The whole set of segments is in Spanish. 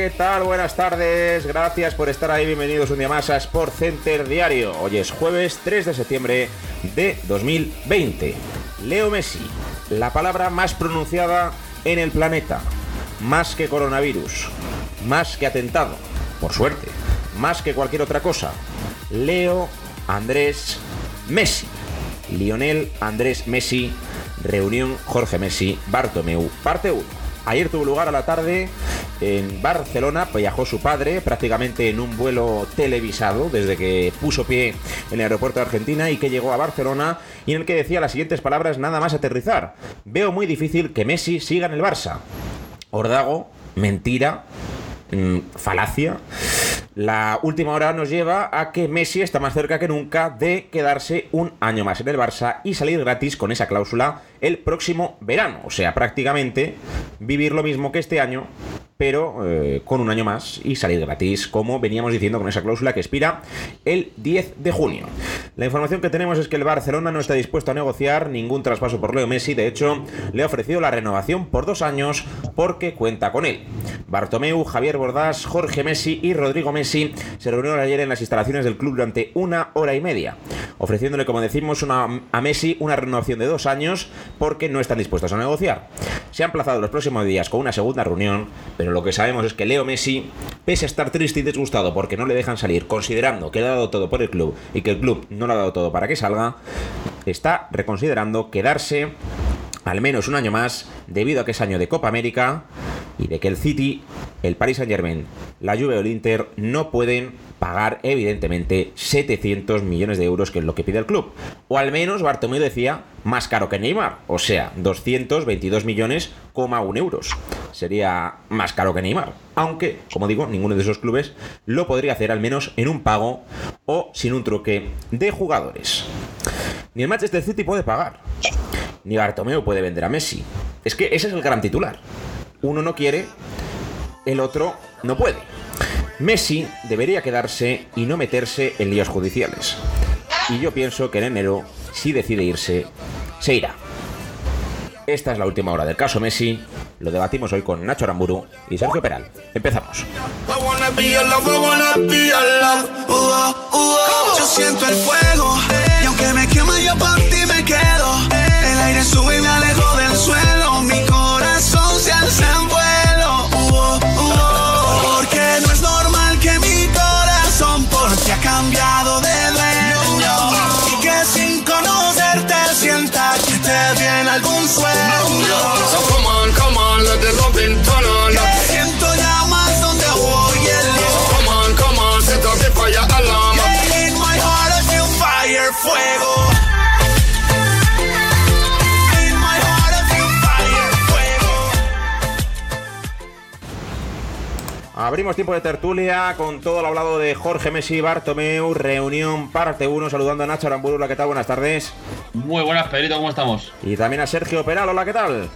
¿Qué tal? Buenas tardes, gracias por estar ahí, bienvenidos un día más a Sport Center Diario. Hoy es jueves 3 de septiembre de 2020. Leo Messi, la palabra más pronunciada en el planeta, más que coronavirus, más que atentado, por suerte, más que cualquier otra cosa. Leo Andrés Messi. Lionel Andrés Messi, reunión Jorge Messi, Bartomeu, parte 1. Ayer tuvo lugar a la tarde en Barcelona, viajó su padre prácticamente en un vuelo televisado desde que puso pie en el aeropuerto de Argentina y que llegó a Barcelona y en el que decía las siguientes palabras nada más aterrizar. Veo muy difícil que Messi siga en el Barça. Ordago, mentira, mm, falacia. La última hora nos lleva a que Messi está más cerca que nunca de quedarse un año más en el Barça y salir gratis con esa cláusula el próximo verano. O sea, prácticamente vivir lo mismo que este año, pero eh, con un año más y salir gratis, como veníamos diciendo con esa cláusula que expira el 10 de junio. La información que tenemos es que el Barcelona no está dispuesto a negociar ningún traspaso por Leo Messi, de hecho, le ha ofrecido la renovación por dos años porque cuenta con él. Bartomeu, Javier Bordás, Jorge Messi y Rodrigo Messi se reunieron ayer en las instalaciones del club durante una hora y media, ofreciéndole, como decimos, a Messi una renovación de dos años porque no están dispuestos a negociar. Se han plazado los próximos días con una segunda reunión, pero lo que sabemos es que Leo Messi, pese a estar triste y disgustado porque no le dejan salir, considerando que le ha dado todo por el club y que el club no le ha dado todo para que salga, está reconsiderando quedarse al menos un año más debido a que es año de Copa América y de que el City, el Paris Saint Germain, la Juve o el Inter no pueden pagar evidentemente 700 millones de euros que es lo que pide el club. O al menos Bartomeu decía más caro que Neymar, o sea, 222 millones, un euros. Sería más caro que Neymar. Aunque, como digo, ninguno de esos clubes lo podría hacer al menos en un pago o sin un truque de jugadores. Ni el Manchester City puede pagar. Ni Bartomeu puede vender a Messi. Es que ese es el gran titular. Uno no quiere, el otro no puede. Messi debería quedarse y no meterse en líos judiciales. Y yo pienso que en enero, si decide irse, se irá. Esta es la última hora del caso Messi. Lo debatimos hoy con Nacho Aramburu y Sergio Peral. Empezamos. Abrimos tiempo de tertulia con todo lo hablado de Jorge Messi, Bartomeu, reunión parte 1, saludando a Nacho Aramburu. Hola, ¿qué tal? Buenas tardes. Muy buenas, Pedrito, ¿cómo estamos? Y también a Sergio Peral. Hola, ¿qué tal?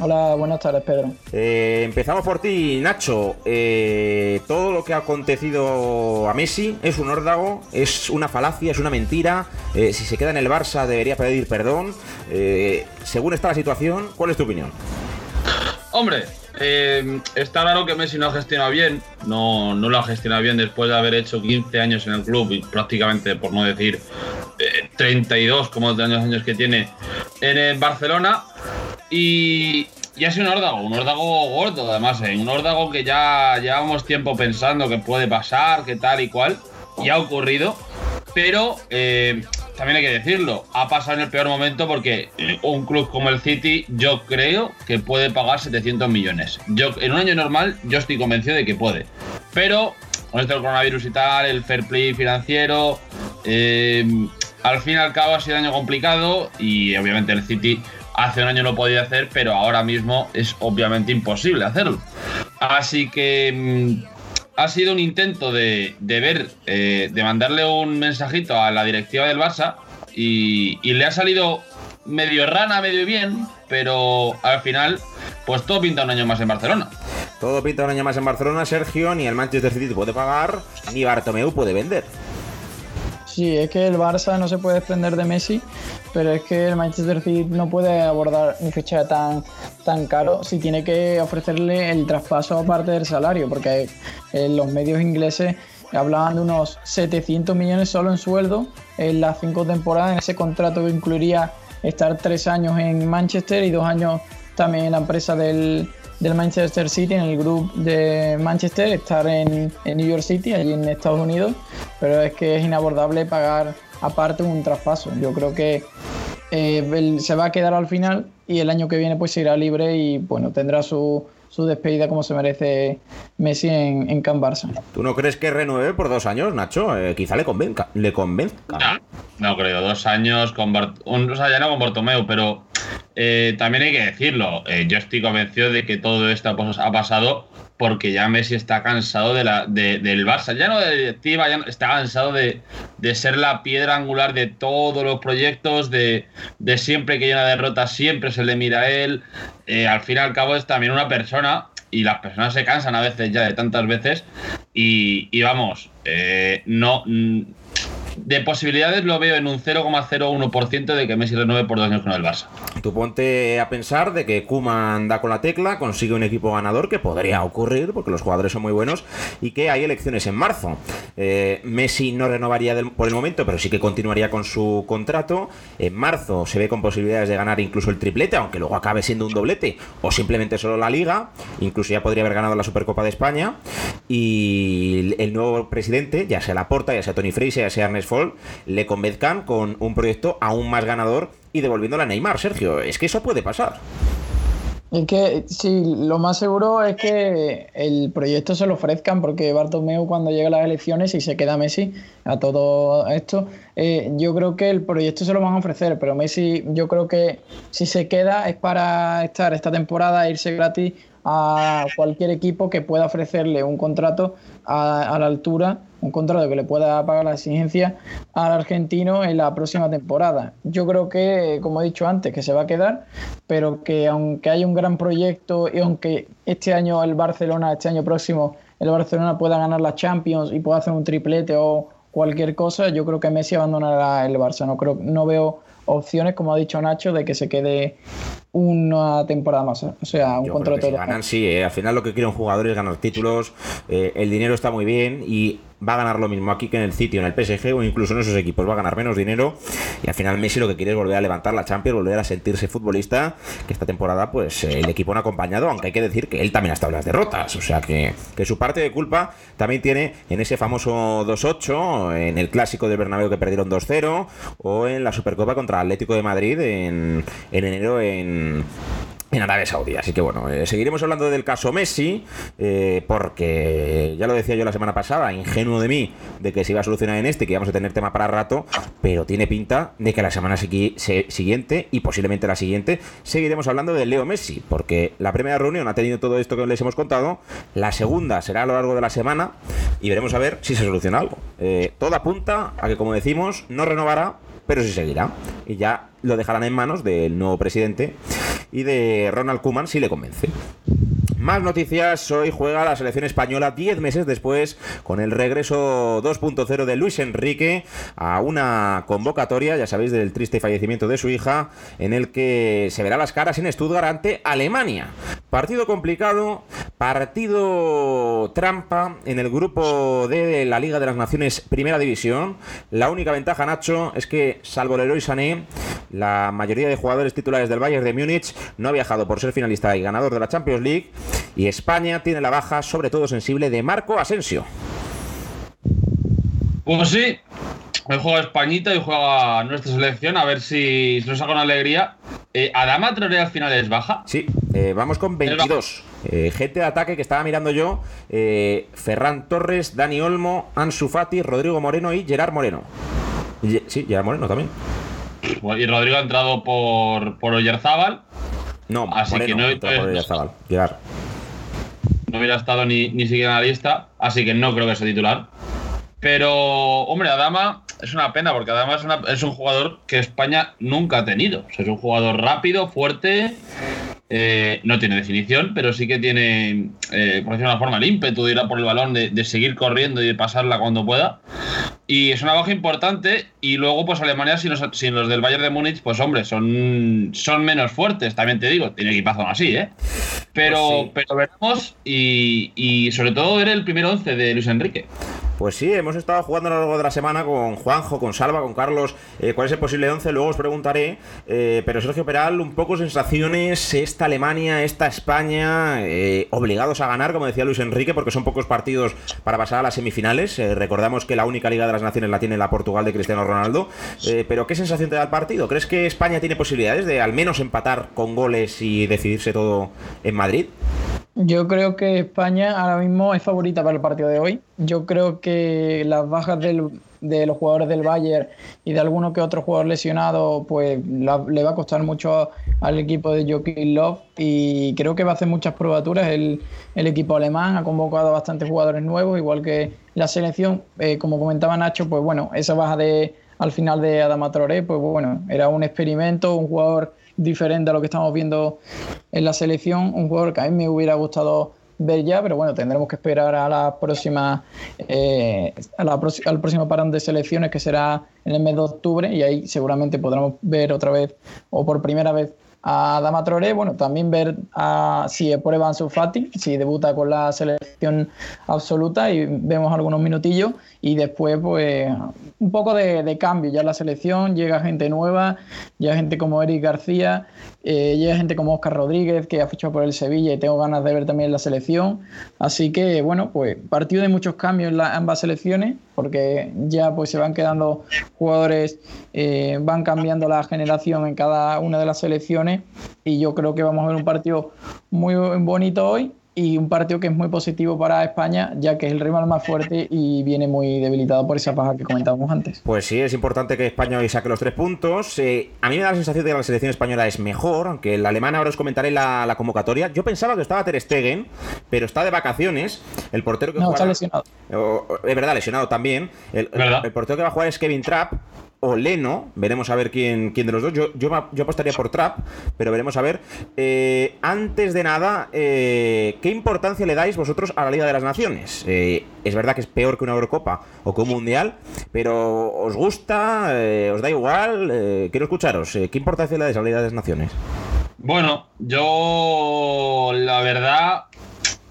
Hola, buenas tardes, Pedro. Eh, empezamos por ti, Nacho. Eh, todo lo que ha acontecido a Messi es un órdago, es una falacia, es una mentira. Eh, si se queda en el Barça debería pedir perdón. Eh, según está la situación, ¿cuál es tu opinión? Hombre, eh, está claro que Messi no ha gestionado bien. No, no lo ha gestionado bien después de haber hecho 15 años en el club y prácticamente, por no decir, eh, 32 como de años, que tiene en el Barcelona. Y, y ha sido un órdago, un órdago gordo además, eh, un órdago que ya llevamos tiempo pensando que puede pasar, que tal y cual. Y ha ocurrido. Pero eh, también hay que decirlo, ha pasado en el peor momento porque un club como el City yo creo que puede pagar 700 millones. Yo, en un año normal yo estoy convencido de que puede. pero con esto del coronavirus y tal, el fair play financiero, eh, al fin y al cabo ha sido un año complicado y obviamente el City hace un año lo podía hacer, pero ahora mismo es obviamente imposible hacerlo. Así que mm, ha sido un intento de, de ver, eh, de mandarle un mensajito a la directiva del Barça y, y le ha salido medio rana, medio bien, pero al final, pues todo pinta un año más en Barcelona. Todo pinta un año más en Barcelona, Sergio, ni el Manchester City puede pagar, ni Bartomeu puede vender. Sí, es que el Barça no se puede desprender de Messi, pero es que el Manchester City no puede abordar un fichaje tan, tan caro si tiene que ofrecerle el traspaso aparte del salario, porque en los medios ingleses hablaban de unos 700 millones solo en sueldo en las cinco temporadas, en ese contrato que incluiría estar tres años en Manchester y dos años también en la empresa del, del Manchester City, en el grupo de Manchester, estar en, en, New York City, allí en Estados Unidos, pero es que es inabordable pagar aparte un traspaso. Yo creo que eh, él se va a quedar al final y el año que viene pues irá libre y bueno, tendrá su, su despedida como se merece Messi en, en Can Barça. ¿Tú no crees que renueve por dos años, Nacho? Eh, quizá le convenza. Le convenzca. No, no creo. Dos años con Bart un, o sea, ya no con Bartomeu, pero eh, también hay que decirlo. Eh, yo estoy convencido de que todo esto ha pasado porque ya Messi está cansado de la, de, del Barça. Ya no de directiva, ya no, está cansado de, de, ser la piedra angular de todos los proyectos, de, de siempre que hay una derrota, siempre se le mira a él. Eh, al fin y al cabo es también una persona y las personas se cansan a veces ya de tantas veces y, y vamos, eh, no de posibilidades lo veo en un 0,01% de que Messi renueve por dos años con el Barça. Tú ponte a pensar de que Kuman da con la tecla, consigue un equipo ganador, que podría ocurrir, porque los jugadores son muy buenos, y que hay elecciones en marzo. Eh, Messi no renovaría por el momento, pero sí que continuaría con su contrato. En marzo se ve con posibilidades de ganar incluso el triplete, aunque luego acabe siendo un doblete, o simplemente solo la liga. Incluso ya podría haber ganado la Supercopa de España. Y el nuevo presidente, ya sea Laporta, ya sea Tony Fraser, ya sea Ernest Fall, le convenzcan con un proyecto aún más ganador y devolviéndole a Neymar, Sergio. Es que eso puede pasar. Es que sí, lo más seguro es que el proyecto se lo ofrezcan porque Bartomeu cuando llega a las elecciones y se queda Messi a todo esto, eh, yo creo que el proyecto se lo van a ofrecer, pero Messi yo creo que si se queda es para estar esta temporada e irse gratis a cualquier equipo que pueda ofrecerle un contrato a, la altura un contrato que le pueda pagar la exigencia al argentino en la próxima temporada. Yo creo que, como he dicho antes, que se va a quedar, pero que aunque haya un gran proyecto y aunque este año el Barcelona, este año próximo, el Barcelona pueda ganar la Champions y pueda hacer un triplete o cualquier cosa, yo creo que Messi abandonará el Barça. No, creo, no veo opciones, como ha dicho Nacho, de que se quede una temporada más. O sea, un Yo contrato si ganan, sí, eh. al final lo que quiere un jugador es ganar títulos, eh, el dinero está muy bien y va a ganar lo mismo aquí que en el City, en el PSG o incluso en esos equipos, va a ganar menos dinero y al final Messi lo que quiere es volver a levantar la Champions, volver a sentirse futbolista, que esta temporada pues eh, el equipo no ha acompañado, aunque hay que decir que él también ha estado en las derrotas, o sea que, que su parte de culpa también tiene en ese famoso 2-8, en el clásico del Bernabéu que perdieron 2-0 o en la Supercopa contra Atlético de Madrid en, en enero en en Arabia Saudí. Así que bueno, eh, seguiremos hablando del caso Messi, eh, porque ya lo decía yo la semana pasada, ingenuo de mí, de que se iba a solucionar en este, que íbamos a tener tema para rato, pero tiene pinta de que la semana siguiente y posiblemente la siguiente seguiremos hablando de Leo Messi, porque la primera reunión ha tenido todo esto que les hemos contado, la segunda será a lo largo de la semana y veremos a ver si se soluciona algo. Eh, todo apunta a que, como decimos, no renovará, pero sí seguirá. Y ya lo dejarán en manos del nuevo presidente y de Ronald Koeman si le convence. Más noticias, hoy juega la selección española 10 meses después con el regreso 2.0 de Luis Enrique a una convocatoria, ya sabéis, del triste fallecimiento de su hija, en el que se verá las caras en Stuttgart ante Alemania. Partido complicado, partido trampa en el grupo D de la Liga de las Naciones Primera División. La única ventaja, Nacho, es que salvo Leroy Sané, la mayoría de jugadores titulares del Bayern de Múnich no ha viajado por ser finalista y ganador de la Champions League. Y España tiene la baja, sobre todo sensible, de Marco Asensio. Pues sí, hoy juega Españita y juega nuestra selección, a ver si nos saca una alegría. Eh, ¿Adama Traoré al final es baja? Sí, eh, vamos con 22. Eh, gente de ataque que estaba mirando yo: eh, Ferran Torres, Dani Olmo, Ansu Fati, Rodrigo Moreno y Gerard Moreno. Y sí, Gerard Moreno también. Y Rodrigo ha entrado por, por Oyarzábal. No, Así Moreno, que no- entra por Oyarzabal. Gerard. Hubiera estado ni, ni siquiera en la lista, así que no creo que sea titular. Pero, hombre, Adama es una pena porque Adama es, una- es un jugador que España nunca ha tenido. O sea, es un jugador rápido, fuerte, eh, no tiene definición, pero sí que tiene, eh, por decirlo de una forma, el ímpetu de ir a por el balón, de, de seguir corriendo y de pasarla cuando pueda. Y es una baja importante. Y luego, pues Alemania, sin los, sin los del Bayern de Múnich, pues hombre, son, son menos fuertes, también te digo. Tiene equipazo aún así, ¿eh? Pero, Pues sí. pero veremos. Y, y sobre todo ver el primer once de Luis Enrique. Pues sí, hemos estado jugando a lo largo de la semana con Juanjo, con Salva, con Carlos, eh, cuál es el posible 11, luego os preguntaré, eh, pero Sergio Peral, un poco sensaciones, esta Alemania, esta España, eh, obligados a ganar, como decía Luis Enrique, porque son pocos partidos para pasar a las semifinales, Eh, recordamos que la única Liga de las Naciones la tiene la Portugal de Cristiano Ronaldo, Eh, pero ¿qué sensación te da el partido? ¿Crees que España tiene posibilidades de al menos empatar con goles y decidirse todo en Madrid? Yo creo que España ahora mismo es favorita para el partido de hoy. Yo creo que las bajas del- de los jugadores del Bayern y de alguno que otro jugador lesionado, pues la- le va a costar mucho al equipo de Joaquín Love y creo que va a hacer muchas probaturas. El, equipo alemán ha convocado a bastantes jugadores nuevos, igual que la selección, eh, como comentaba Nacho, pues bueno, esa baja de al final de Adama Traoré, pues bueno, era un experimento, un jugador diferente a lo que estamos viendo en la selección, un jugador que a mí me hubiera gustado ver ya, pero bueno, tendremos que esperar a la próxima eh, a la al próximo parón de selecciones que será en el mes de octubre y ahí seguramente podremos ver otra vez o por primera vez a Dama Traoré, bueno, también ver a, si prueba Ansu Fati, si debuta con la selección absoluta y vemos algunos minutillos. Y después pues un poco de, de cambio. Ya la selección, llega gente nueva, llega gente como Eric García, eh, llega gente como Oscar Rodríguez que ha fichado por el Sevilla y tengo ganas de ver también la selección, así que bueno, pues partido de muchos cambios en la- ambas selecciones porque ya pues se van quedando jugadores, eh, van cambiando la generación en cada una de las selecciones y yo creo que vamos a ver un partido muy bonito hoy y un partido que es muy positivo para España ya que es el rival más fuerte y viene muy debilitado por esa paja que comentábamos antes. Pues sí, es importante que España hoy saque los tres puntos. Eh, a mí me da la sensación de que la selección española es mejor, aunque la alemana ahora os comentaré la, la convocatoria. Yo pensaba que estaba Ter Stegen, pero está de vacaciones. El portero que No, está lesionado. o- o- es verdad, lesionado también. El, el portero que va a jugar es Kevin Trapp o Leno. Veremos a ver quién, quién de los dos. Yo, yo, apostaría por Trapp, pero veremos a ver. Eh, antes de nada, eh, ¿qué importancia le dais vosotros a la Liga de las Naciones? Eh, es verdad que es peor que una Eurocopa o que un Mundial, pero ¿os gusta? ¿Os da igual? Quiero escucharos. ¿Qué importancia le dais a la Liga de las Naciones? Bueno, yo la verdad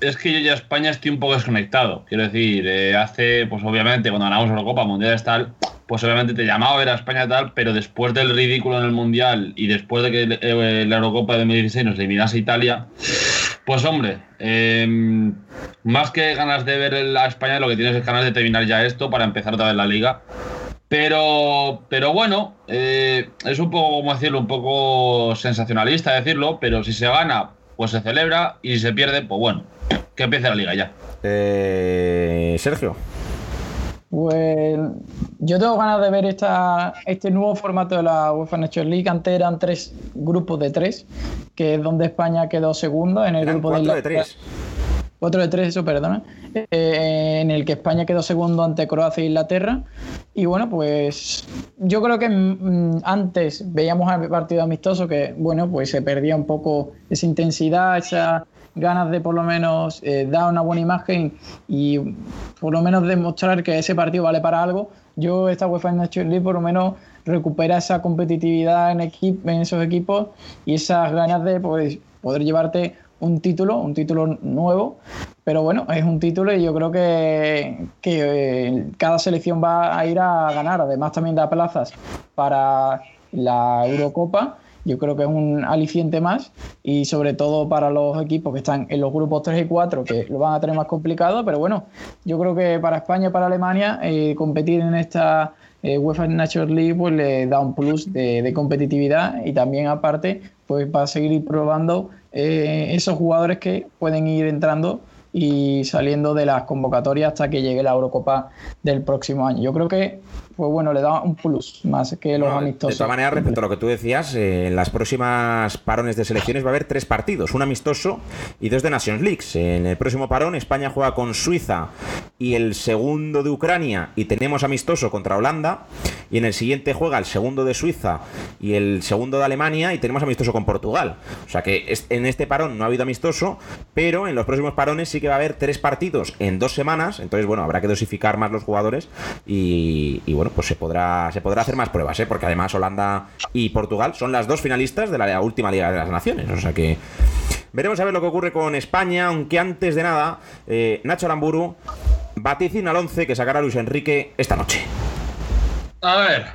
es que yo ya España estoy un poco desconectado. Quiero decir, hace, pues obviamente, cuando ganamos Eurocopa, Mundial tal, pues obviamente te llamaba a ver a España tal, pero después del ridículo en el Mundial y después de que eh, la Eurocopa de 2016 nos eliminase Italia, pues hombre, eh, más que ganas de ver a España, lo que tienes es ganas de terminar ya esto para empezar otra vez la liga. Pero, pero bueno, eh, es un poco, como decirlo, un poco sensacionalista decirlo, pero si se gana, pues se celebra, y si se pierde, pues bueno, que empiece la liga ya. Eh, Sergio. Pues yo tengo ganas de ver esta, este nuevo formato de la UEFA Nations League. Antes eran tres grupos de tres, que es donde España quedó segundo en el Eran grupo cuatro de Inglaterra- tres. 4 de 3, eso, perdona. Eh, en el que España quedó segundo ante Croacia e Inglaterra. Y bueno, pues yo creo que mm, antes veíamos el partido amistoso que, bueno, pues se perdía un poco esa intensidad, esas ganas de por lo menos eh, dar una buena imagen y por lo menos demostrar que ese partido vale para algo. Yo esta UEFA Nations League por lo menos recupera esa competitividad en, en esos equipos y esas ganas de pues, poder llevarte un título, un título nuevo, pero bueno, es un título y yo creo que, que eh, cada selección va a ir a ganar, además también da plazas para la Eurocopa, yo creo que es un aliciente más y sobre todo para los equipos que están en los grupos 3 y 4 que lo van a tener más complicado, pero bueno, yo creo que para España para Alemania eh, competir en esta eh, UEFA Nations League pues le da un plus de, de competitividad y también aparte pues va a seguir probando eh, esos jugadores que pueden ir entrando y saliendo de las convocatorias hasta que llegue la Eurocopa del próximo año. Yo creo que pues bueno, le da un plus más que los Bueno, amistosos. De todas maneras, respecto a lo que tú decías, eh, en las próximas parones de selecciones va a haber tres partidos, un amistoso y dos de Nations Leagues. En el próximo parón España juega con Suiza y el segundo de Ucrania y tenemos amistoso contra Holanda. Y en el siguiente juega el segundo de Suiza y el segundo de Alemania y tenemos amistoso con Portugal. O sea que en este parón no ha habido amistoso, pero en los próximos parones sí que va a haber tres partidos en dos semanas. Entonces, bueno, habrá que dosificar más los jugadores y, y, bueno, pues se podrá, se podrá hacer más pruebas, ¿eh? porque además Holanda y Portugal son las dos finalistas de la última Liga de las Naciones. O sea que veremos a ver lo que ocurre con España, aunque antes de nada, eh, Nacho Aramburu vaticina al 11 que sacará Luis Enrique esta noche. A ver,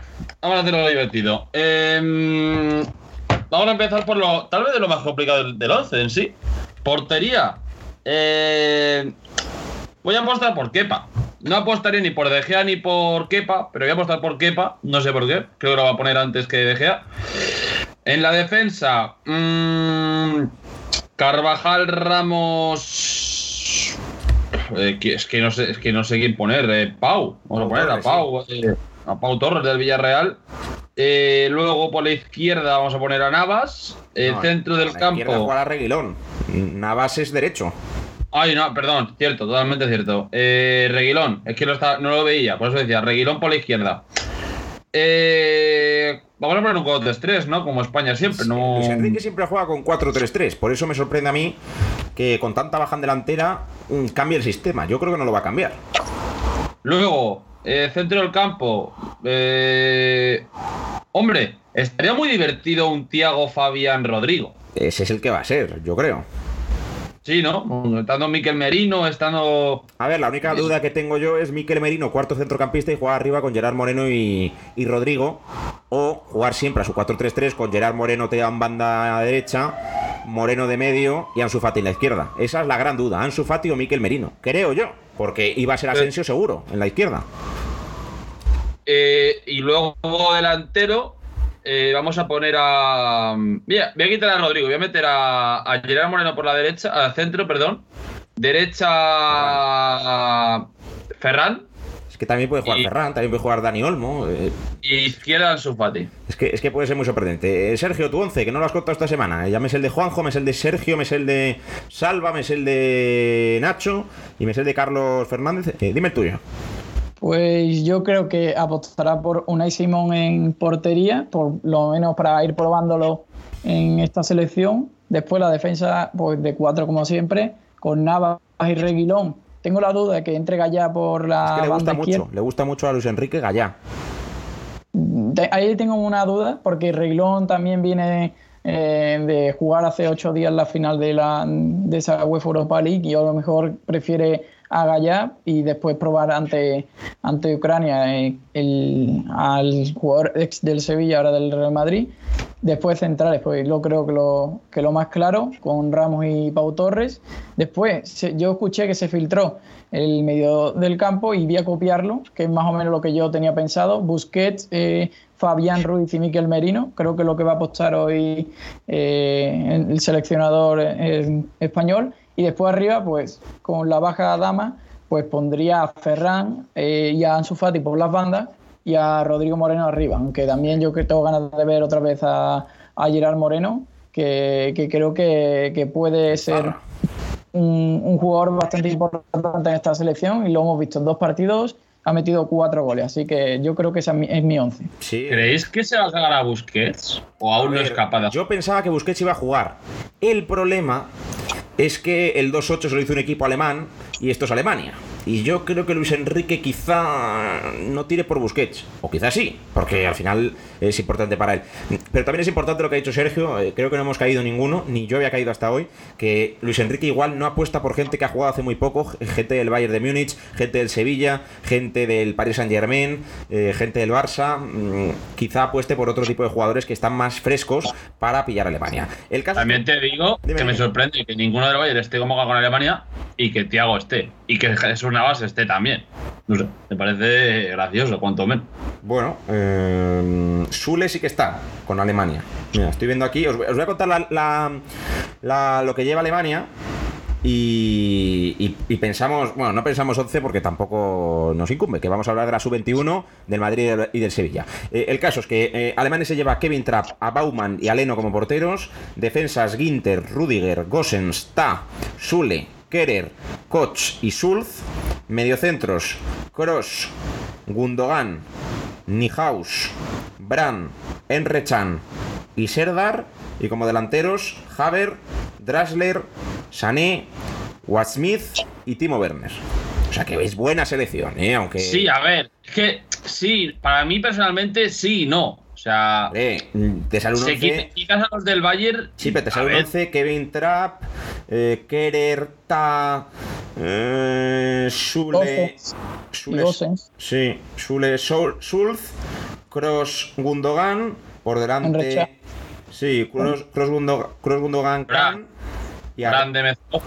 vamos a hacerlo divertido. Em, vamos a empezar por lo, tal vez de lo más complicado del, del 11 en sí. Portería. Eh, voy a apostar por Kepa. No apostaría ni por De Gea ni por Kepa, pero voy a apostar por Kepa. No sé por qué. Creo que lo va a poner antes que De Gea. En la defensa. mm, Carvajal Ramos. Eh, es, que no sé, es que no sé quién poner. eh, Pau. Vamos a poner a Pau. eh, a Pau Torres del Villarreal. Luego por la izquierda vamos a poner a Navas. El No, centro a del la campo. jugará Reguilón. Navas es derecho. Ay, no, perdón, cierto, totalmente cierto. Eh, Reguilón, es que no, está, no lo veía, por eso decía, Reguilón por la izquierda. Eh, vamos a poner un 4-3-3, ¿no? Como España siempre, no. Luis Enrique siempre juega con 4-3-3. Por eso me sorprende a mí que con tanta baja en delantera mm, cambie el sistema. Yo creo que no lo va a cambiar. Luego, eh, centro del campo. eh, hombre, estaría muy divertido un Tiago Fabián Rodrigo. Ese es el que va a ser, yo creo. Sí, ¿no? Estando Miquel Merino, estando. A ver, la única duda que tengo yo es Miquel Merino, cuarto centrocampista, y jugar arriba con Gerard Moreno y, y Rodrigo. O jugar siempre a su 4-3-3 con Gerard Moreno te en banda derecha, Moreno de medio y Ansu Fati en la izquierda. Esa es la gran duda, Ansu Fati o Miquel Merino. Creo yo, porque iba a ser Asensio seguro en la izquierda. Eh, y luego delantero, eh, vamos a poner a. Mira, voy a quitar a Rodrigo, voy a meter a, a Gerard Moreno por la derecha, al centro, perdón. Derecha. Ferran. Es que también puede jugar Y- Ferran, también puede jugar Dani Olmo. eh, Y izquierda Ansu Fati. Es que, es que puede ser muy sorprendente. Eh, Sergio, tu 11, que no lo has contado esta semana. Ya me es el de Juanjo, me es el de Sergio, me es el de Salva, me es el de Nacho y me es el de Carlos Fernández. Dime el tuyo. Pues yo creo que apostará por Unai Simón en portería, por lo menos para ir probándolo en esta selección. Después la defensa pues de cuatro como siempre, con Navas y Reguilón. Tengo la duda de que entre Gallá por la Es que le gusta mucho, izquierda. le gusta mucho a Luis Enrique Gallá. Ahí tengo una duda, porque Reguilón también viene eh, de jugar hace ocho días la final de, la, de esa UEFA Europa League y a lo mejor prefiere a Gallá y después probar ante, ante Ucrania eh, el- al jugador ex del Sevilla, ahora del Real Madrid. Después centrales, pues yo creo que lo, que lo más claro, con Ramos y Pau Torres. Después, se- yo escuché que se filtró el medio del campo y voy a copiarlo, que es más o menos lo que yo tenía pensado. Busquets, eh, Fabián Ruiz y Miquel Merino. Creo que lo que va a apostar hoy eh, el seleccionador eh, español. Y después arriba, pues con la baja dama, pues pondría a Ferran eh, y a Ansu Fati por las bandas y a Rodrigo Moreno arriba. Aunque también yo que tengo ganas de ver otra vez a, a Gerard Moreno, que, que creo que, que puede ser un, un jugador bastante importante en esta selección y lo hemos visto en dos partidos, ha metido cuatro goles, así que yo creo que esa es mi, es mi once. Sí. ¿Creéis que se va a sacar a Busquets? ¿O aún no A es ver, capaz de Yo pensaba que Busquets iba a jugar. El problema es que el 2-8 se lo hizo un equipo alemán y esto es Alemania. Y yo creo que Luis Enrique quizá no tire por Busquets. O quizá sí, porque al final es importante para él. Pero también es importante lo que ha dicho Sergio. eh, creo que no hemos caído ninguno, ni yo había caído hasta hoy. Que Luis Enrique igual no apuesta por gente que ha jugado hace muy poco. Gente del Bayern de Múnich, gente del Sevilla, gente del Paris Saint Germain, gente del Barça. mm, quizá apueste por otro tipo de jugadores que están más frescos para pillar a Alemania. El caso También te digo Dime, que me sorprende que ninguno del Bayern esté como con Alemania y que Thiago esté. Y que Jesús Esté también. No me parece gracioso, cuanto menos. Bueno, eh, Sule sí que está con Alemania. Mira, estoy viendo aquí, os, voy- a contar la- lo que lleva Alemania. Y, pensamos, bueno, no pensamos 11 porque tampoco nos incumbe, que vamos a hablar de la sub-21, del Madrid y del- Sevilla. Eh, el caso es que eh, Alemania se lleva a Kevin Trapp, a Baumann y a Leno como porteros, defensas Ginter, Rudiger, Gossens, Ta, Sule, Kerer, Koch y Sulz, mediocentros Kroos, Gundogan, Nihaus, Bran, Enrechan y Serdar. Y como delanteros, Haver, Drasler, Sané, Watsmith y Timo Werner. O sea que veis buena selección, ¿eh? Aunque. Sí, a ver, es que sí, para mí personalmente sí no. O sea, Hombre, te sale un se 11. quita- quitas a los del Bayern. Sí, pero te sale un ver, 11, Kevin Trapp, eh, Kerer, Ta, eh, sí, Sulz, Cross, Gundogan, por delante, Enrecha. sí, Cross, Cross, Gundogan, Bra- Kahn, y ahora- grande mezcla.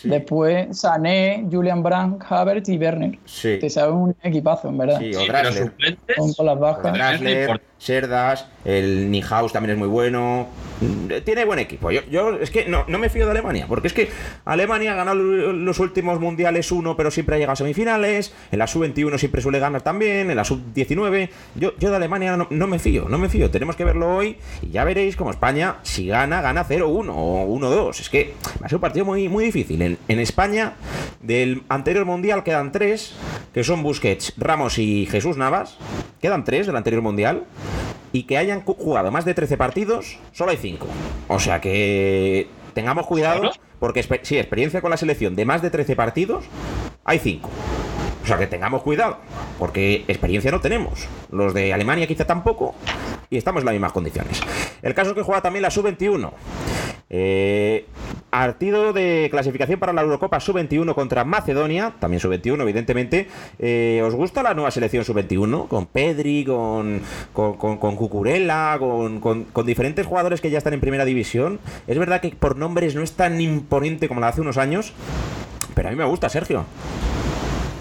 Sí, Después Sané, Julian Brandt, Havertz y Werner. sí, Te sabe un equipazo, en verdad. sí, o Drasler. suplentes. Con, con las bajas. Drasler, Serdas, el Nihaus también es muy bueno. Mm, Tiene buen equipo. Yo, yo es que no, no me fío de Alemania, porque es que Alemania ha ganado los últimos mundiales uno, pero siempre ha llegado a semifinales. En la sub-21 siempre suele ganar también. En la sub-19. Yo, yo de Alemania no, no me fío, no me fío. Tenemos que verlo hoy y ya veréis como España, si gana, gana 0-1 o 1-2. Es que va a ser un partido muy, muy difícil. En, en España, del anterior mundial quedan tres, que son Busquets, Ramos y Jesús Navas. Quedan tres del anterior mundial. Y que hayan jugado más de 13 partidos, solo hay 5. O sea que tengamos cuidado, porque espe- sí, experiencia con la selección de más de 13 partidos, hay 5. O sea que tengamos cuidado, porque experiencia no tenemos. Los de Alemania quizá tampoco, y estamos en las mismas condiciones. El caso es que juega también la sub-21. Eh, de clasificación para la Eurocopa sub-21 contra Macedonia, también sub-21 evidentemente. Eh, ¿Os gusta la nueva selección sub-21? Con Pedri, con, con, con, Cucurella, con, con- con diferentes jugadores que ya están en primera división. Es verdad que por nombres no es tan imponente como la hace unos años, pero a mí me gusta, Sergio.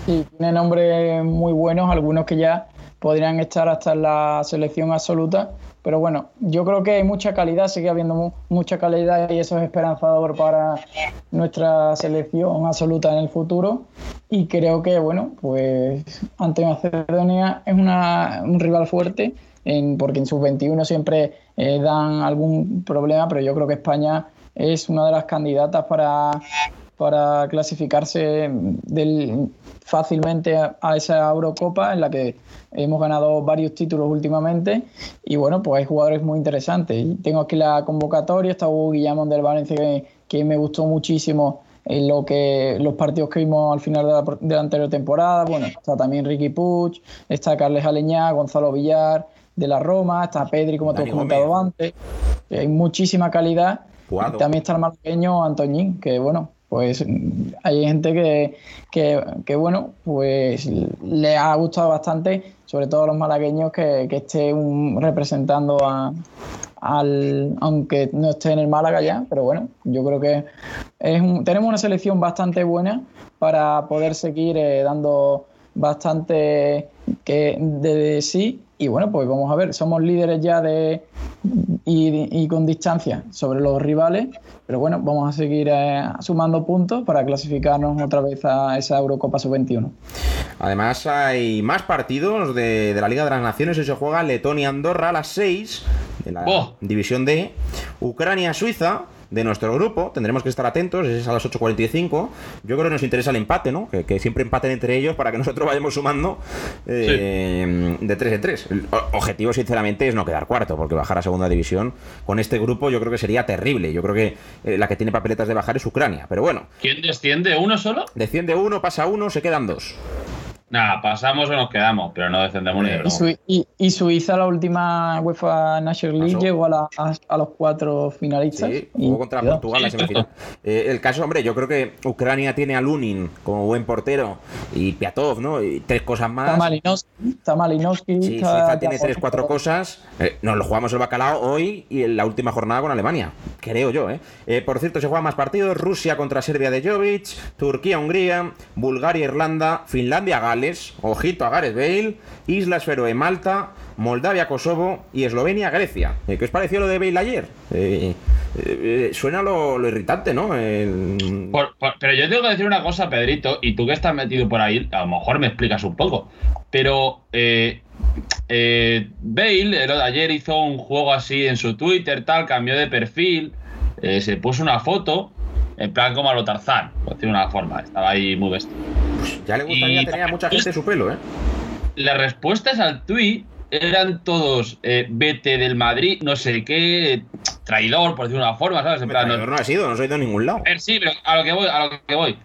Sí, tiene nombres muy buenos, algunos que ya podrían estar hasta en la selección absoluta. Pero bueno, yo creo que hay mucha calidad, sigue habiendo mu- mucha calidad y eso es esperanzador para nuestra selección absoluta en el futuro. Y creo que, bueno, pues ante Macedonia es una, un rival fuerte, en, porque en sus 21 siempre eh, dan algún problema, pero yo creo que España es una de las candidatas para, para clasificarse del, fácilmente a, a esa Eurocopa en la que hemos ganado varios títulos últimamente y bueno, pues hay jugadores muy interesantes. Tengo aquí la convocatoria, está Hugo Guillamón del Valencia que, que me gustó muchísimo en lo que los partidos que vimos al final de la, de la anterior temporada. Bueno, está también Ricky Puig, está Carles Aleñá, Gonzalo Villar de la Roma, está Pedri, como te he comentado antes. Hay muchísima calidad. Y También está el malagueño Antoñín, que bueno, pues hay gente que, que, que, bueno, pues le ha gustado bastante, sobre todo a los malagueños, que, que esté un- representando a, al, aunque no esté en el Málaga ya, pero bueno, yo creo que es un- tenemos una selección bastante buena para poder seguir eh, dando bastante que de sí y bueno pues vamos a ver somos líderes ya de y, y con distancia sobre los rivales pero bueno vamos a seguir eh, sumando puntos para clasificarnos otra vez a esa Eurocopa sub-21 Además, hay más partidos de, de la Liga de las Naciones. Hoy se juega Letonia-Andorra a las 6 de la ¡Oh! División D. Ucrania-Suiza de nuestro grupo. Tendremos que estar atentos. Es a las 8.45. Yo creo que nos interesa el empate, ¿no? Que, que siempre empaten entre ellos para que nosotros vayamos sumando eh, de 3 en 3. El objetivo, sinceramente, es no quedar cuarto, porque bajar a segunda división con este grupo yo creo que sería terrible. Yo creo que eh, la que tiene papeletas de bajar es Ucrania. Pero bueno, ¿Quién desciende? ¿Uno solo? desciende uno, pasa uno, se quedan dos. Nada, pasamos o nos quedamos, pero no descendemos ni de Y, broma. Y- y Suiza, la última UEFA National League, Pasó. llegó a, la- a- a los cuatro finalistas. Sí, y jugó contra. Portugal la semifinal. Eh, el caso, hombre, yo creo que Ucrania tiene a Lunin como buen portero y Piatov, ¿no? Y tres cosas más. Está Malinowski, está Malinowski. Sí, está Suiza tiene tres, cuatro cosas. Eh, nos lo jugamos el bacalao hoy y en la última jornada con Alemania. Creo yo, ¿eh? Eh, Por cierto, se juegan más partidos. Rusia contra Serbia de Jovic, Turquía, Hungría, Bulgaria, Irlanda, Finlandia, Gales, ojito a Gareth Bale, Islas Feroe, Malta, Moldavia, Kosovo y Eslovenia, Grecia. Eh, ¿Qué os pareció lo de Bale ayer? Eh, eh, suena lo, lo irritante, ¿no? Por- pero yo tengo que decir una cosa, Pedrito, y tú que estás metido por ahí, a lo mejor me explicas un poco. Pero eh, Bale ayer hizo un juego así en su Twitter, tal, cambió de perfil, se puso una foto, en plan como a lo Tarzán, por decir una forma, estaba ahí muy vestido. Ya le gustaría y- tener a mucha gente su pelo, ¿eh? Las respuestas al tweet eran todos eh, vete del Madrid, no sé qué, traidor, por decir una forma, ¿sabes? En plan, no- Traidor no ha sido, no soy de ningún lado. Sí, pero a lo que voy, a lo que voy.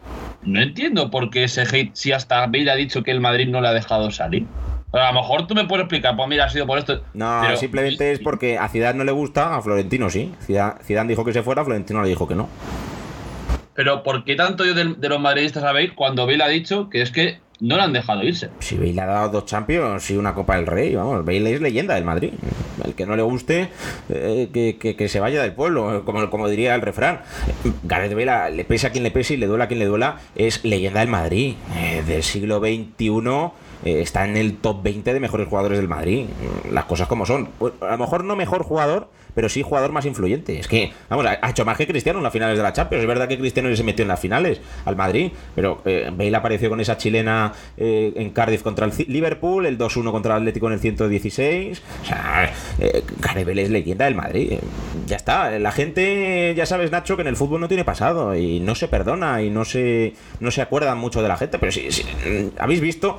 No entiendo por qué ese hate, si hasta Bale ha dicho que el Madrid no le ha dejado salir. A lo mejor tú me puedes explicar, pues mira, ha sido por esto. No, pero- simplemente es porque a Ciudad no le gusta, a Florentino sí. Zidane dijo que se fuera, Florentino le dijo que no. Pero ¿por qué tanto yo de, los madridistas a Bale cuando Bale ha dicho que es que no le han dejado irse? Si Bale le ha dado dos Champions y una Copa del Rey, vamos, Bale es leyenda del Madrid. El que no le guste, eh, que, que- se vaya del pueblo, como, como diría el refrán. Gareth Bale, le pese a quien le pese y le duela a quien le duela, es leyenda del Madrid. Eh, del siglo XXI eh, está en el top 20 de mejores jugadores del Madrid. Las cosas como son. Pues, a lo mejor no mejor jugador, pero sí jugador más influyente. Es que, vamos, ha hecho más que Cristiano en las finales de la Champions. Es verdad que Cristiano se metió en las finales al Madrid, pero eh, Bale apareció con esa chilena eh, en Cardiff contra el Liverpool, el 2-1 contra el Atlético en el 116. O sea, eh, es leyenda del Madrid. Ya está. La gente, ya sabes, Nacho, que en el fútbol no tiene pasado y no se perdona y no se, no se acuerdan mucho de la gente. Pero sí, sí, mm, habéis visto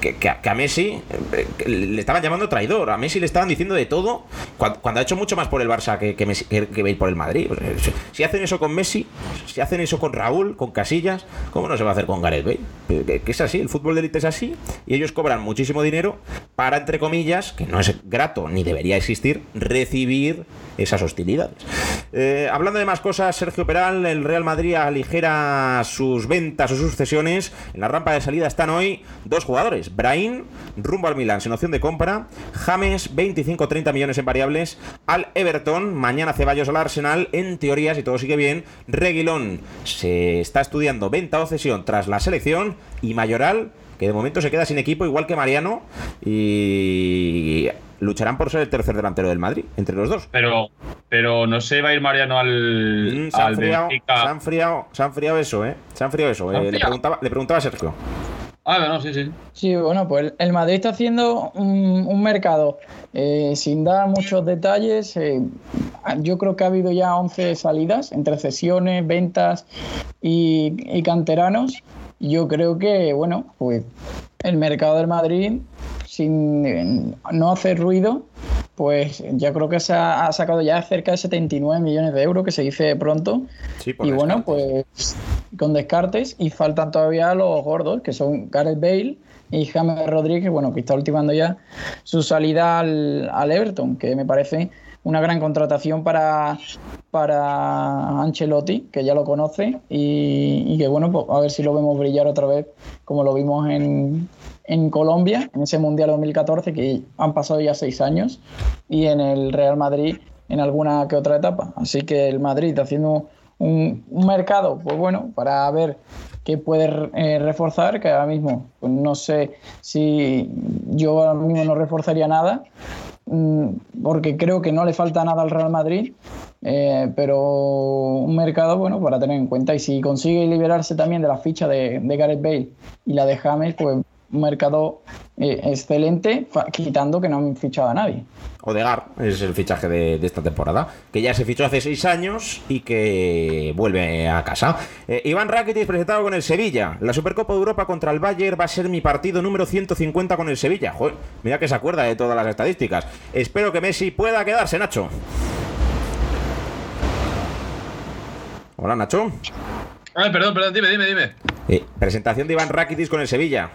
que, a, Messi eh, le estaban llamando traidor. A Messi le estaban diciendo de todo cuando, cuando ha hecho mucho más por el Barça que, que, Bale por el Madrid. Pues, eh, si- hacen eso con Messi, si hacen eso con Raúl, con Casillas, ¿cómo no se va a hacer con Gareth Bale? Que, es así, el fútbol de élite es así y ellos cobran muchísimo dinero para, entre comillas, que no es grato ni debería existir, recibir esas hostilidades. Eh, hablando de más cosas, Sergio Peral, el Real Madrid aligera sus ventas o sus cesiones. En la rampa de salida están hoy dos jugadores. Brahim, rumbo al Milan sin opción de compra. James, 25-30 millones en variables. Al Everton, mañana Ceballos al Arsenal. En teoría, si todo sigue bien, Reguilón se está estudiando venta o cesión tras la selección. Y Mayoral, que de momento se queda sin equipo, igual que Mariano. Y lucharán por ser el tercer delantero del Madrid, entre los dos. Pero, pero no se va a ir Mariano al, Mm, se, han al friado, se, han friado, se han friado eso, ¿eh? Se han friado eso. ¿Se han Eh, le, preguntaba, le preguntaba a Sergio. Ah, no, sí, sí. Sí, bueno, pues el Madrid está haciendo un, un mercado eh, sin dar muchos detalles. eh, yo creo que ha habido ya 11 salidas entre cesiones, ventas y, y canteranos. Yo creo que, bueno, pues el mercado del Madrid, sin eh, no hacer ruido, pues ya creo que se ha, ha sacado ya cerca de 79 millones de euros, que se dice pronto. Sí, por Y bueno, pues con descartes y faltan todavía los gordos, que son Gareth Bale y James Rodríguez, bueno, que está ultimando ya su salida al, al Everton, que me parece una gran contratación para, para Ancelotti, que ya lo conoce, y, que bueno, pues a ver si lo vemos brillar otra vez, como lo vimos en, en Colombia, en ese Mundial 2014, que han pasado ya seis años, y en el Real Madrid en alguna que otra etapa. Así que el Madrid haciendo un, un mercado, pues bueno, para ver qué puede eh, reforzar, que ahora mismo pues no sé si yo ahora mismo no reforzaría nada, mm, porque creo que no le falta nada al Real Madrid, eh, pero un mercado bueno para tener en cuenta. Y si consigue liberarse también de la ficha de, de Gareth Bale y la de James, pues un mercado excelente, fa- quitando que no han fichado a nadie. Odegar es el fichaje de, de esta temporada, que ya se fichó hace seis años y que vuelve a casa. Eh, Iván Rakitic presentado con el Sevilla. La Supercopa de Europa contra el Bayern va a ser mi partido número 150 con el Sevilla. Joder, mira que se acuerda de todas las estadísticas. Espero que Messi pueda quedarse, Nacho. Hola, Nacho. Ay, perdón, perdón, dime, dime, dime. Eh, presentación de Iván Rakitic con el Sevilla.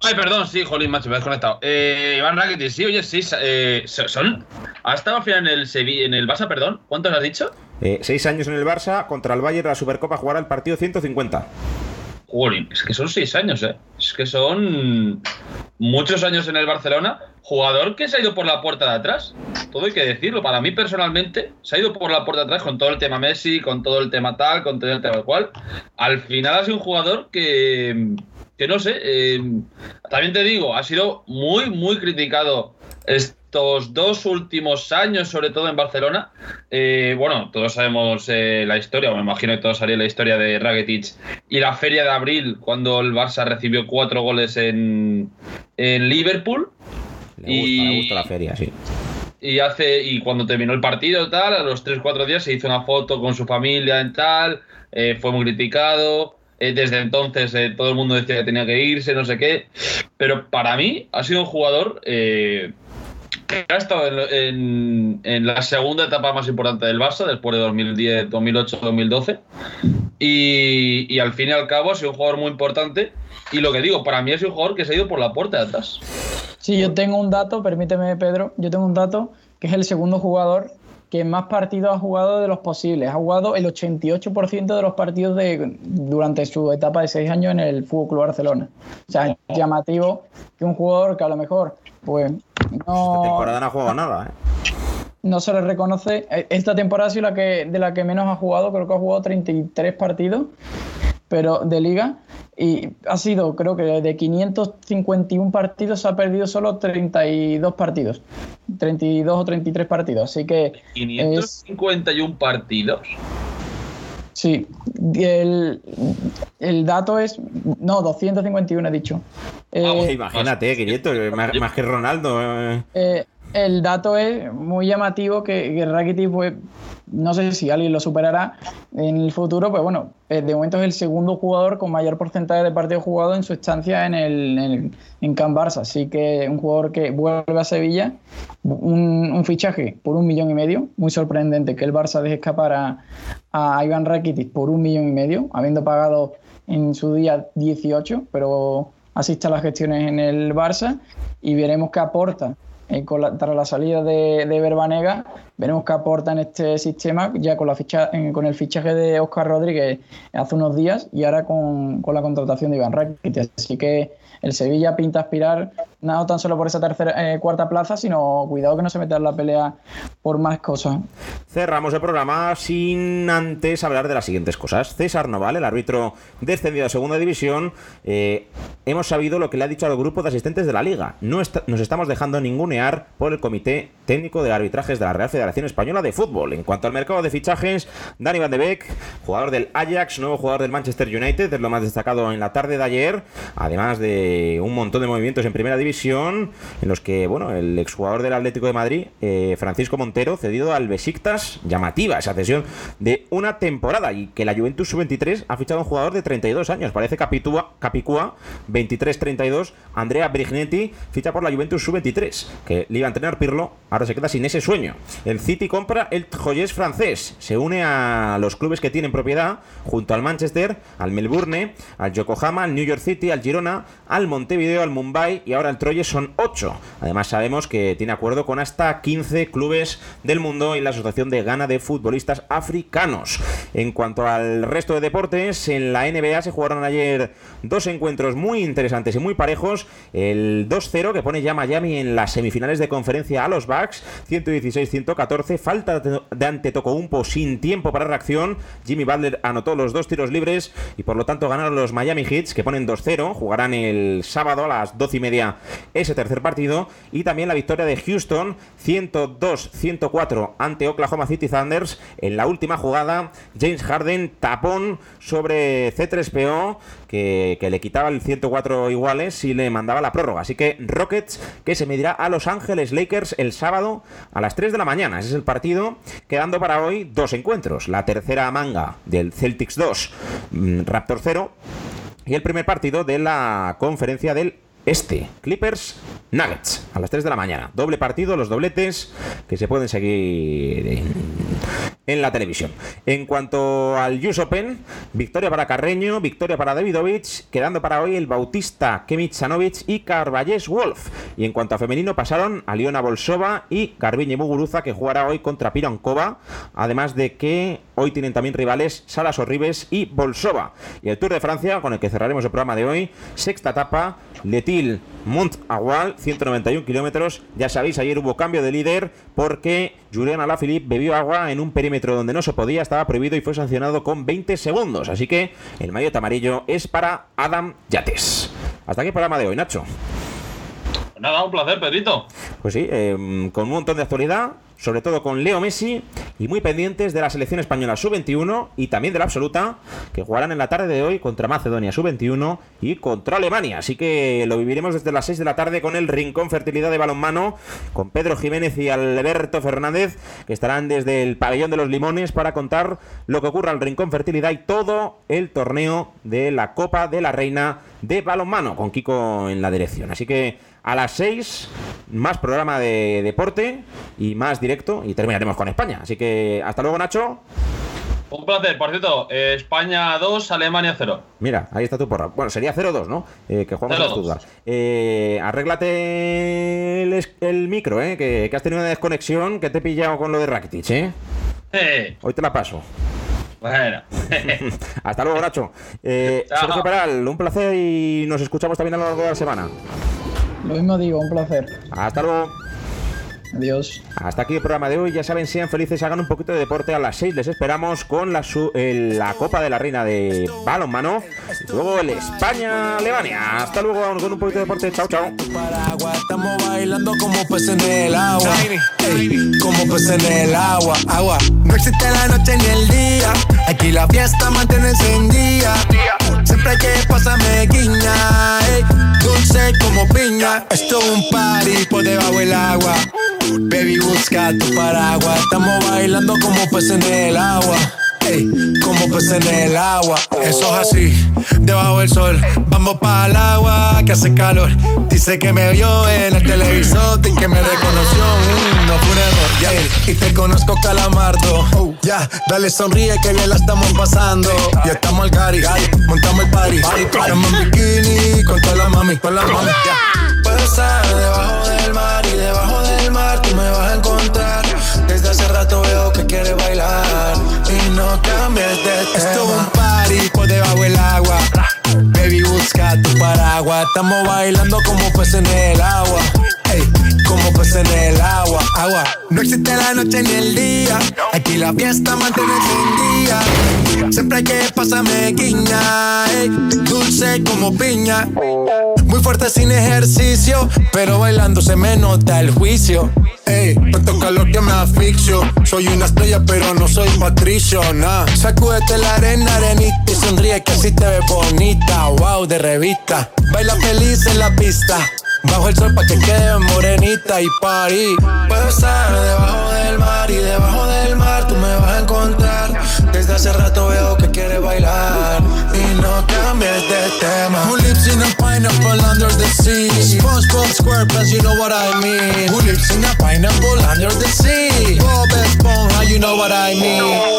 Ay, perdón, sí, jolín, macho, me he desconectado. Eh, Iván Rakitic, sí, oye, sí, eh, son... ¿Ha estado al final en el, Sevilla, en el Barça, perdón? ¿Cuántos has dicho? Eh, seis años en el Barça, contra el Bayern de la Supercopa jugará el partido 150. Jolín, es que son seis años, ¿eh? Es que son muchos años en el Barcelona. Jugador que se ha ido por la puerta de atrás. Todo hay que decirlo. Para mí, personalmente, se ha ido por la puerta de atrás con todo el tema Messi, con todo el tema tal, con todo el tema cual. Al final ha sido un jugador que, que no sé. eh, también te digo, ha sido muy, muy criticado estos dos últimos años, sobre todo en Barcelona. Eh, bueno, todos sabemos eh, la historia, o me imagino que todos sabéis la historia de Rakitic y la feria de abril, cuando el Barça recibió cuatro goles en, en Liverpool. Le gusta, Y- le gusta la feria, sí. Y hace y cuando terminó el partido tal, a los 3-4 días se hizo una foto con su familia en tal, eh, fue muy criticado. Eh, desde entonces eh, todo el mundo decía que tenía que irse, no sé qué. Pero para mí ha sido un jugador eh, que ha estado en, la segunda etapa más importante del Barça, después de 2010, 2008, 2012. Y, al fin y al cabo ha sido un jugador muy importante. Y lo que digo, para mí sido un jugador que se ha ido por la puerta de atrás. Sí, yo tengo un dato, permíteme Pedro, yo tengo un dato que es el segundo jugador que más partidos ha jugado de los posibles. Ha jugado el 88% de los partidos de, durante su etapa de seis años en el Fútbol Club Barcelona. O sea, es llamativo que un jugador que a lo mejor pues Esta no, temporada no ha jugado nada, ¿eh? No se le reconoce. Eh, Esta temporada ha sido la que, de la que menos ha jugado, creo que ha jugado 33 partidos pero de liga y ha sido, creo que de 551 partidos se ha perdido solo 32 partidos, 32 o 33 partidos, así que es, 551 partidos. sí, el, el dato es, no, 251 he dicho. Eh, Ah, bueno. Imagínate, 500, más, más que Ronaldo. eh. Eh, el dato es muy llamativo que, que Rakitic, pues, no sé si alguien lo superará en el futuro, pues bueno, eh, de momento es el segundo jugador con mayor porcentaje de partidos jugados en su estancia en el, en, Barça. Así que un jugador que vuelve a Sevilla, un, fichaje por un millón y medio, muy sorprendente que el Barça deje escapar a, a Iván Rakitic por un millón y medio, habiendo pagado en su día 18, pero asiste a las gestiones en el Barça y veremos qué aporta eh, con la- tras la salida de, de Verbanega, veremos qué aporta en este sistema ya con, la ficha, con el fichaje de Oscar Rodríguez hace unos días y ahora con, con la contratación de Iván Rakitic. Así que el Sevilla pinta aspirar no tan solo por esa tercera, eh, cuarta plaza, sino cuidado que no se meta en la pelea por más cosas. Cerramos el programa sin antes hablar de las siguientes cosas. César Noval, el árbitro descendido a segunda división, eh, hemos sabido lo que le ha dicho al grupo de asistentes de la liga. No est- nos estamos dejando ningunear por el Comité Técnico de Arbitrajes de la Real Federación Española de Fútbol. En cuanto al mercado de fichajes, Dani Van de Beek, jugador del Ajax, nuevo jugador del Manchester United, es lo más destacado en la tarde de ayer, además de un montón de movimientos en primera división, en los que, bueno, el exjugador del Atlético de Madrid, eh, Francisco Montero, cedido al Besiktas, llamativa esa cesión de una temporada, y que la Juventus Sub-23 ha fichado a un jugador de 32 años, parece Capitúa, Capicúa, 23-32, Andrea Brignetti, ficha por la Juventus Sub-23, que le iba a entrenar Pirlo, ahora se queda sin ese sueño. El City compra el Joyés francés, se une a los clubes que tienen propiedad, junto al Manchester, al Melbourne, al Yokohama, al New York City, al Girona, al Montevideo, al Mumbai y ahora al Troyes son 8. Además sabemos que tiene acuerdo con hasta 15 clubes del mundo y la Asociación de Ghana de Futbolistas Africanos. En cuanto al resto de deportes, en la NBA se jugaron ayer dos encuentros muy interesantes y muy parejos. El 2-0 que pone ya Miami en las semifinales de conferencia a los Bucks, 116-114, falta de Antetokounmpo sin tiempo para reacción. Jimmy Butler anotó los dos tiros libres y por lo tanto ganaron los Miami Heats que ponen 2-0, jugarán el sábado a las 12 y media ese tercer partido. Y también la victoria de Houston 102-104 ante Oklahoma City Thunders. En la última jugada James Harden tapón sobre C3PO que, que le quitaba el 104 iguales y le mandaba la prórroga. Así que Rockets que se medirá a Los Ángeles Lakers el sábado a las 3 de la mañana. Ese es el partido quedando para hoy dos encuentros. La tercera manga del Celtics 2 mm, Raptor 0 y el primer partido de la conferencia del este, Clippers Nuggets, a las 3 de la mañana. Doble partido, los dobletes que se pueden seguir en, la televisión. En cuanto al US Open, victoria para Carreño, victoria para Davidovich, quedando para hoy el Bautista, Kemic Sanovic y Carballes Wolf. Y en cuanto a femenino, pasaron a Liona Bolsova y Carviñe Muguruza, que jugará hoy contra Pirankova, además de que hoy tienen también rivales Salas Orribes y Bolsova. Y el Tour de Francia, con el que cerraremos el programa de hoy, sexta etapa, Letil Mont Agual, 191 kilómetros. Ya sabéis, ayer hubo cambio de líder porque Julian Alaphilippe bebió agua en un perímetro donde no se podía, estaba prohibido y fue sancionado con 20 segundos. Así que el maillot amarillo es para Adam Yates. Hasta aquí el programa de hoy, Nacho. Pues nada, un placer, Pedrito. Pues sí, eh, con un montón de actualidad, sobre todo con Leo Messi y muy pendientes de la selección española sub-21 y también de la absoluta, que jugarán en la tarde de hoy contra Macedonia sub-21 y contra Alemania. Así que lo viviremos desde las 6 de la tarde con el Rincón Fertilidad de Balonmano, con Pedro Jiménez y Alberto Fernández, que estarán desde el Pabellón de los Limones para contar lo que ocurra al Rincón Fertilidad y todo el torneo de la Copa de la Reina de Balonmano, con Kiko en la dirección. Así que a las 6, más programa de deporte y más directo y terminaremos con España. Así que hasta luego, Nacho. Un placer, por cierto, eh, España 2, Alemania 0. Mira, ahí está tu porra. Bueno, sería 0-2, ¿no? Eh, que jugamos 0-2. en Stuttgart. Eh, arréglate el, el micro, ¿eh? Que, que has tenido una desconexión que te he pillado con lo de Rakitic, ¿eh? Eh, Hoy te la paso. bueno. Hasta luego, Nacho. Eh. Sergio Peral, un placer y nos escuchamos también a lo largo de la semana. Lo mismo digo, un placer. Hasta luego. Adiós. Hasta aquí el programa de hoy. Ya saben, sean felices, hagan un poquito de deporte. A las 6 les esperamos con la, su- el- la Copa de la Reina de Balonmano. Y luego el España-Alemania. Hasta luego con un poquito de deporte. Chao, chao. paraguas Estamos bailando como peces en el agua Como peces en el agua Agua No existe la noche ni el día Aquí la fiesta mantiene encendida Siempre que pasarme guiña ey, Dulce como piña Esto es un party por debajo del agua. Baby busca tu paraguas Estamos bailando como peces en el agua Ey, como peces en el agua. Eso es así, debajo del sol. Vamos para el agua que hace calor. Dice que me vio en el televisor y que me reconoció. Mm, no fue un error. Y te conozco, calamardo. Ya, dale sonríe que bien la estamos pasando. Ya estamos al cari, montamos el party. Estamos en bikini con toda la mami, con la mami. Ya. Puedo estar debajo del mar y debajo del mar tú me vas a encontrar. Desde hace rato veo que quieres bailar Esto es un party por debajo del agua. Baby, busca tu paraguas. Estamos bailando como peces en el agua. Ey, como peces en el agua, agua. No existe la noche ni el día. Aquí la fiesta mantiene encendida. Siempre hay que pasarme guiña. dulce como piña. Muy fuerte sin ejercicio, pero bailando se me nota el juicio. Ey, tanto calor que me asfixio. Soy una estrella, pero no soy patricio, nah. Sacúdete la arena, arenita y sonríe que así te ves bonita. Wow, de revista. Baila feliz en la pista. Bajo el sol pa' que quede morenita y party. Puedo estar debajo del mar y debajo del mar Desde hace rato veo que quieres bailar y no cambies de tema. Who lives in a pineapple under the sea? SpongeBob SquarePants, you know what I mean. Who lives in a pineapple under the sea? Bob Esponja, you know what I mean.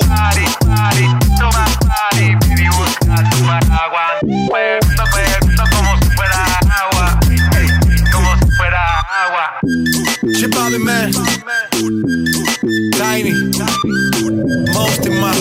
party, toma party, baby busca tu paraguas, muévelo, muévelo como si fuera agua, como si fuera agua. Shit Bobby Man. Tiny. Most in my.